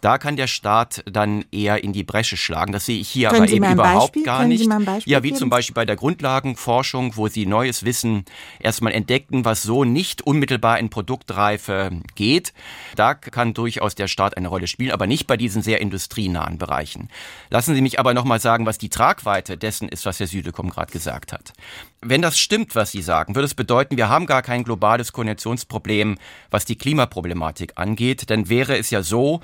da kann der Staat dann eher in die Bresche schlagen. Das sehe ich hier Können aber Sie eben überhaupt Beispiel? gar Können nicht. ja, wie geben? zum Beispiel bei der Grundlagenforschung, wo Sie neues Wissen erstmal entdeckten, was so nicht unmittelbar in Produktreife geht. Da kann durchaus der Staat eine Rolle spielen, aber nicht bei diesen sehr industrienahen Bereichen. Lassen Sie mich aber nochmal sagen, was die Tragweite dessen ist, was Herr Südekom gerade gesagt hat. Wenn das stimmt, was Sie sagen, würde es bedeuten, wir haben gar kein globales Konnektionsproblem, was die Klimaproblematik angeht. Dann wäre es ja so,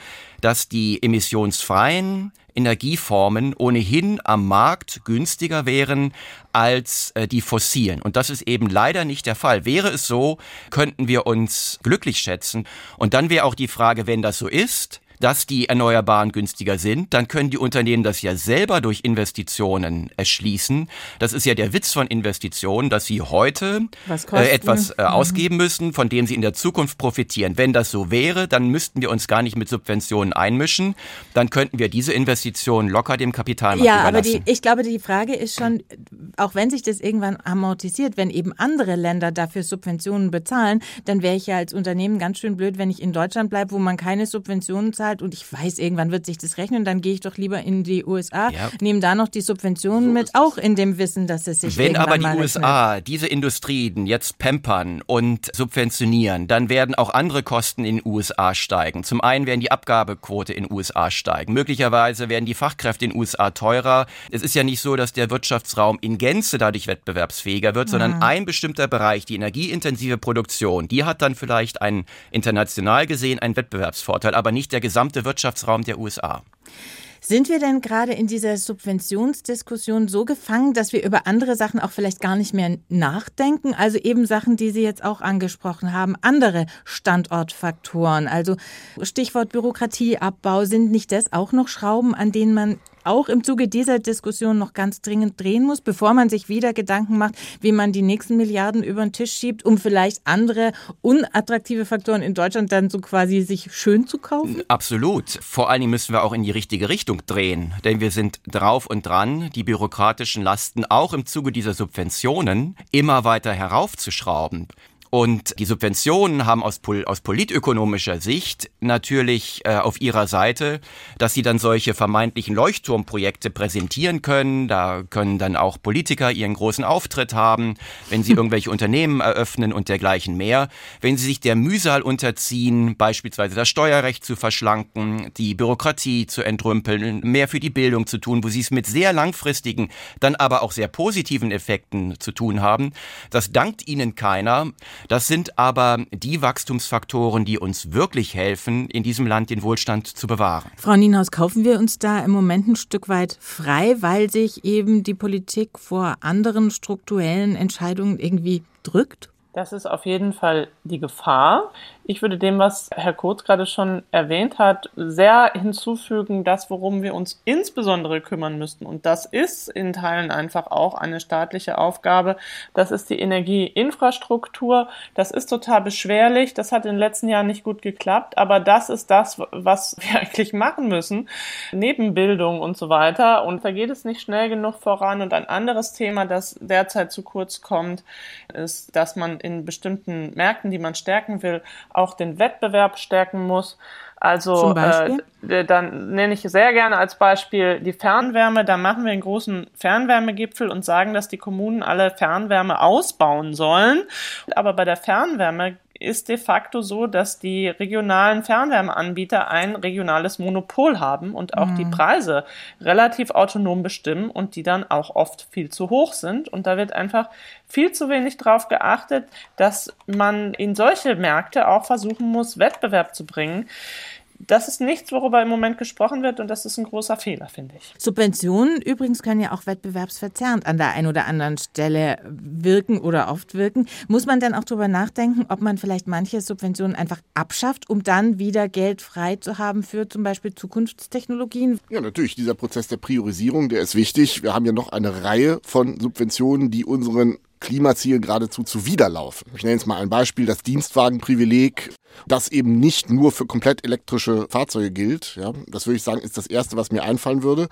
dass die emissionsfreien Energieformen ohnehin am Markt günstiger wären als äh, die fossilen. Und das ist eben leider nicht der Fall. Wäre es so, könnten wir uns glücklich schätzen. Und dann wäre auch die Frage, wenn das so ist, dass die Erneuerbaren günstiger sind, dann können die Unternehmen das ja selber durch Investitionen erschließen. Das ist ja der Witz von Investitionen, dass sie heute äh, etwas äh, mhm. ausgeben müssen, von dem sie in der Zukunft profitieren. Wenn das so wäre, dann müssten wir uns gar nicht mit Subventionen einmischen. Dann könnten wir diese Investitionen locker dem Kapitalmarkt ja, überlassen. Ja, aber die, ich glaube, die Frage ist schon, auch wenn sich das irgendwann amortisiert, wenn eben andere Länder dafür Subventionen bezahlen, dann wäre ich ja als Unternehmen ganz schön blöd, wenn ich in Deutschland bleibe, wo man keine Subventionen zahlt bezahlt und ich weiß, irgendwann wird sich das rechnen, dann gehe ich doch lieber in die USA, ja. nehme da noch die Subventionen so mit, auch in dem Wissen, dass es sich Wenn aber die USA rechnet. diese Industrien jetzt pampern und subventionieren, dann werden auch andere Kosten in den USA steigen. Zum einen werden die Abgabequote in den USA steigen. Möglicherweise werden die Fachkräfte in den USA teurer. Es ist ja nicht so, dass der Wirtschaftsraum in Gänze dadurch wettbewerbsfähiger wird, sondern mhm. ein bestimmter Bereich, die energieintensive Produktion, die hat dann vielleicht einen international gesehen einen Wettbewerbsvorteil, aber nicht der gesamte gesamte Wirtschaftsraum der USA. Sind wir denn gerade in dieser Subventionsdiskussion so gefangen, dass wir über andere Sachen auch vielleicht gar nicht mehr nachdenken? Also eben Sachen, die Sie jetzt auch angesprochen haben, andere Standortfaktoren, also Stichwort Bürokratieabbau, sind nicht das auch noch Schrauben, an denen man auch im Zuge dieser Diskussion noch ganz dringend drehen muss, bevor man sich wieder Gedanken macht, wie man die nächsten Milliarden über den Tisch schiebt, um vielleicht andere unattraktive Faktoren in Deutschland dann so quasi sich schön zu kaufen? Absolut. Vor allen Dingen müssen wir auch in die richtige Richtung drehen, denn wir sind drauf und dran, die bürokratischen Lasten auch im Zuge dieser Subventionen immer weiter heraufzuschrauben. Und die Subventionen haben aus, aus politökonomischer Sicht natürlich äh, auf ihrer Seite, dass sie dann solche vermeintlichen Leuchtturmprojekte präsentieren können. Da können dann auch Politiker ihren großen Auftritt haben, wenn sie irgendwelche Unternehmen eröffnen und dergleichen mehr. Wenn sie sich der Mühsal unterziehen, beispielsweise das Steuerrecht zu verschlanken, die Bürokratie zu entrümpeln, mehr für die Bildung zu tun, wo sie es mit sehr langfristigen, dann aber auch sehr positiven Effekten zu tun haben. Das dankt ihnen keiner. Das sind aber die Wachstumsfaktoren, die uns wirklich helfen, in diesem Land den Wohlstand zu bewahren. Frau Nienhaus, kaufen wir uns da im Moment ein Stück weit frei, weil sich eben die Politik vor anderen strukturellen Entscheidungen irgendwie drückt? Das ist auf jeden Fall die Gefahr. Ich würde dem, was Herr Kurz gerade schon erwähnt hat, sehr hinzufügen, das, worum wir uns insbesondere kümmern müssten. Und das ist in Teilen einfach auch eine staatliche Aufgabe. Das ist die Energieinfrastruktur. Das ist total beschwerlich. Das hat in den letzten Jahren nicht gut geklappt. Aber das ist das, was wir eigentlich machen müssen. Neben Bildung und so weiter. Und da geht es nicht schnell genug voran. Und ein anderes Thema, das derzeit zu kurz kommt, ist, dass man in bestimmten Märkten, die man stärken will, auch den Wettbewerb stärken muss. Also äh, dann nenne ich sehr gerne als Beispiel die Fernwärme. Da machen wir einen großen Fernwärmegipfel und sagen, dass die Kommunen alle Fernwärme ausbauen sollen. Aber bei der Fernwärme ist de facto so, dass die regionalen Fernwärmeanbieter ein regionales Monopol haben und auch mhm. die Preise relativ autonom bestimmen und die dann auch oft viel zu hoch sind. Und da wird einfach viel zu wenig darauf geachtet, dass man in solche Märkte auch versuchen muss, Wettbewerb zu bringen das ist nichts, worüber im Moment gesprochen wird und das ist ein großer Fehler, finde ich. Subventionen übrigens können ja auch wettbewerbsverzerrend an der einen oder anderen Stelle wirken oder oft wirken. Muss man dann auch darüber nachdenken, ob man vielleicht manche Subventionen einfach abschafft, um dann wieder Geld frei zu haben für zum Beispiel Zukunftstechnologien? Ja, natürlich. Dieser Prozess der Priorisierung, der ist wichtig. Wir haben ja noch eine Reihe von Subventionen, die unseren Klimaziel geradezu zuwiderlaufen. Ich nenne jetzt mal ein Beispiel, das Dienstwagenprivileg, das eben nicht nur für komplett elektrische Fahrzeuge gilt. Ja, das würde ich sagen, ist das Erste, was mir einfallen würde.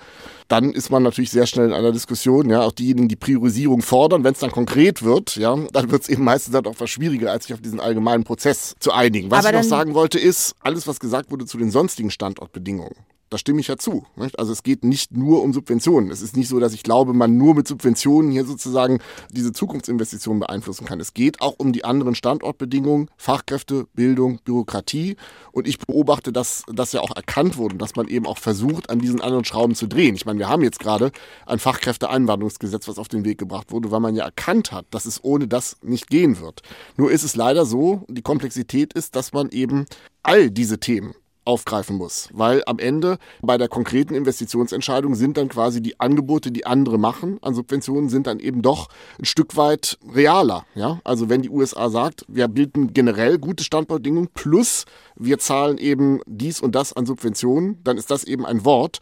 Dann ist man natürlich sehr schnell in einer Diskussion. Ja, auch diejenigen, die Priorisierung fordern, wenn es dann konkret wird, ja, dann wird es eben meistens dann auch was schwieriger, als sich auf diesen allgemeinen Prozess zu einigen. Was Aber ich noch sagen wollte, ist, alles, was gesagt wurde zu den sonstigen Standortbedingungen. Da stimme ich ja zu. Nicht? Also es geht nicht nur um Subventionen. Es ist nicht so, dass ich glaube, man nur mit Subventionen hier sozusagen diese Zukunftsinvestitionen beeinflussen kann. Es geht auch um die anderen Standortbedingungen, Fachkräfte, Bildung, Bürokratie. Und ich beobachte, dass das ja auch erkannt wurde, dass man eben auch versucht, an diesen anderen Schrauben zu drehen. Ich meine, wir haben jetzt gerade ein Fachkräfteeinwanderungsgesetz, was auf den Weg gebracht wurde, weil man ja erkannt hat, dass es ohne das nicht gehen wird. Nur ist es leider so, die Komplexität ist, dass man eben all diese Themen aufgreifen muss. Weil am Ende bei der konkreten Investitionsentscheidung sind dann quasi die Angebote, die andere machen an Subventionen, sind dann eben doch ein Stück weit realer. Ja? Also wenn die USA sagt, wir bilden generell gute Standortbedingungen plus wir zahlen eben dies und das an Subventionen, dann ist das eben ein Wort,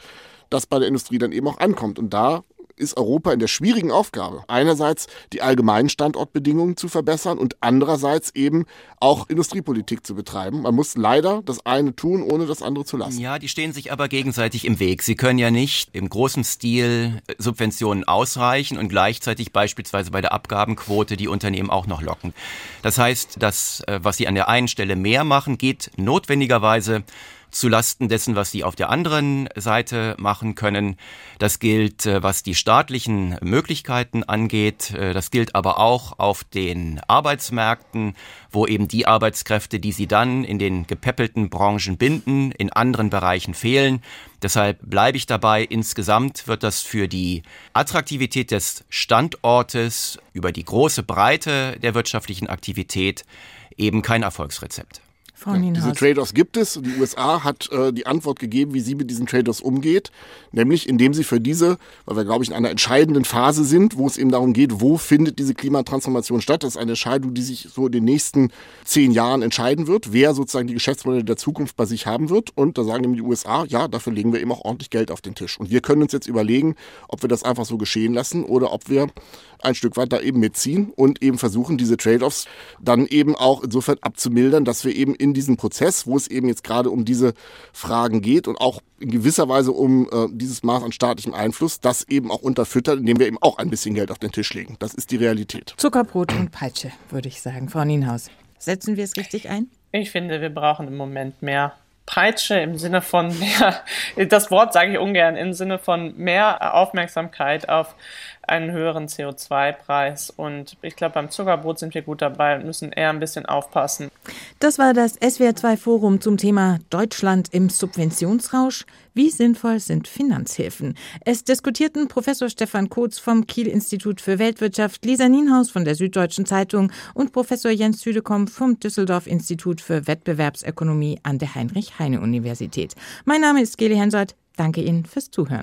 das bei der Industrie dann eben auch ankommt. Und da ist Europa in der schwierigen Aufgabe, einerseits die allgemeinen Standortbedingungen zu verbessern und andererseits eben auch Industriepolitik zu betreiben. Man muss leider das eine tun, ohne das andere zu lassen. Ja, die stehen sich aber gegenseitig im Weg. Sie können ja nicht im großen Stil Subventionen ausreichen und gleichzeitig beispielsweise bei der Abgabenquote die Unternehmen auch noch locken. Das heißt, das, äh, was sie an der einen Stelle mehr machen, geht notwendigerweise zu Lasten dessen, was sie auf der anderen Seite machen können. Das gilt, äh, was die staatlichen Möglichkeiten angeht. Äh, das gilt aber auch auf den Arbeitsmärkten, wo eben die Arbeitskräfte, die sie dann in den gepäppelten Branchen binden, in anderen Bereichen fehlen. Deshalb bleibe ich dabei. Insgesamt wird das für die Attraktivität des Standortes über die große Breite der wirtschaftlichen Aktivität eben kein Erfolgsrezept. Frau ja, diese Trade-offs gibt es. Die USA hat äh, die Antwort gegeben, wie sie mit diesen Trade-offs umgeht, nämlich indem sie für diese, weil wir glaube ich in einer entscheidenden Phase sind, wo es eben darum geht, wo findet diese Klimatransformation statt. Das ist eine Entscheidung, die sich so in den nächsten zehn Jahren entscheiden wird, wer sozusagen die Geschäftsmodelle der Zukunft bei sich haben wird. Und da sagen eben die USA, ja, dafür legen wir eben auch ordentlich Geld auf den Tisch. Und wir können uns jetzt überlegen, ob wir das einfach so geschehen lassen oder ob wir ein Stück weit da eben mitziehen und eben versuchen, diese Trade-offs dann eben auch insofern abzumildern, dass wir eben in in diesem Prozess, wo es eben jetzt gerade um diese Fragen geht und auch in gewisser Weise um äh, dieses Maß an staatlichem Einfluss, das eben auch unterfüttert, indem wir eben auch ein bisschen Geld auf den Tisch legen. Das ist die Realität. Zuckerbrot und Peitsche, würde ich sagen. Frau Nienhaus, setzen wir es richtig ein? Ich finde, wir brauchen im Moment mehr Peitsche im Sinne von mehr, das Wort sage ich ungern, im Sinne von mehr Aufmerksamkeit auf einen höheren CO2-Preis. Und ich glaube, beim Zuckerbrot sind wir gut dabei und müssen eher ein bisschen aufpassen. Das war das SWR2-Forum zum Thema Deutschland im Subventionsrausch. Wie sinnvoll sind Finanzhilfen? Es diskutierten Professor Stefan Kotz vom Kiel-Institut für Weltwirtschaft, Lisa Nienhaus von der Süddeutschen Zeitung und Professor Jens Südekom vom Düsseldorf-Institut für Wettbewerbsökonomie an der Heinrich-Heine-Universität. Mein Name ist Geli Hensert. Danke Ihnen fürs Zuhören.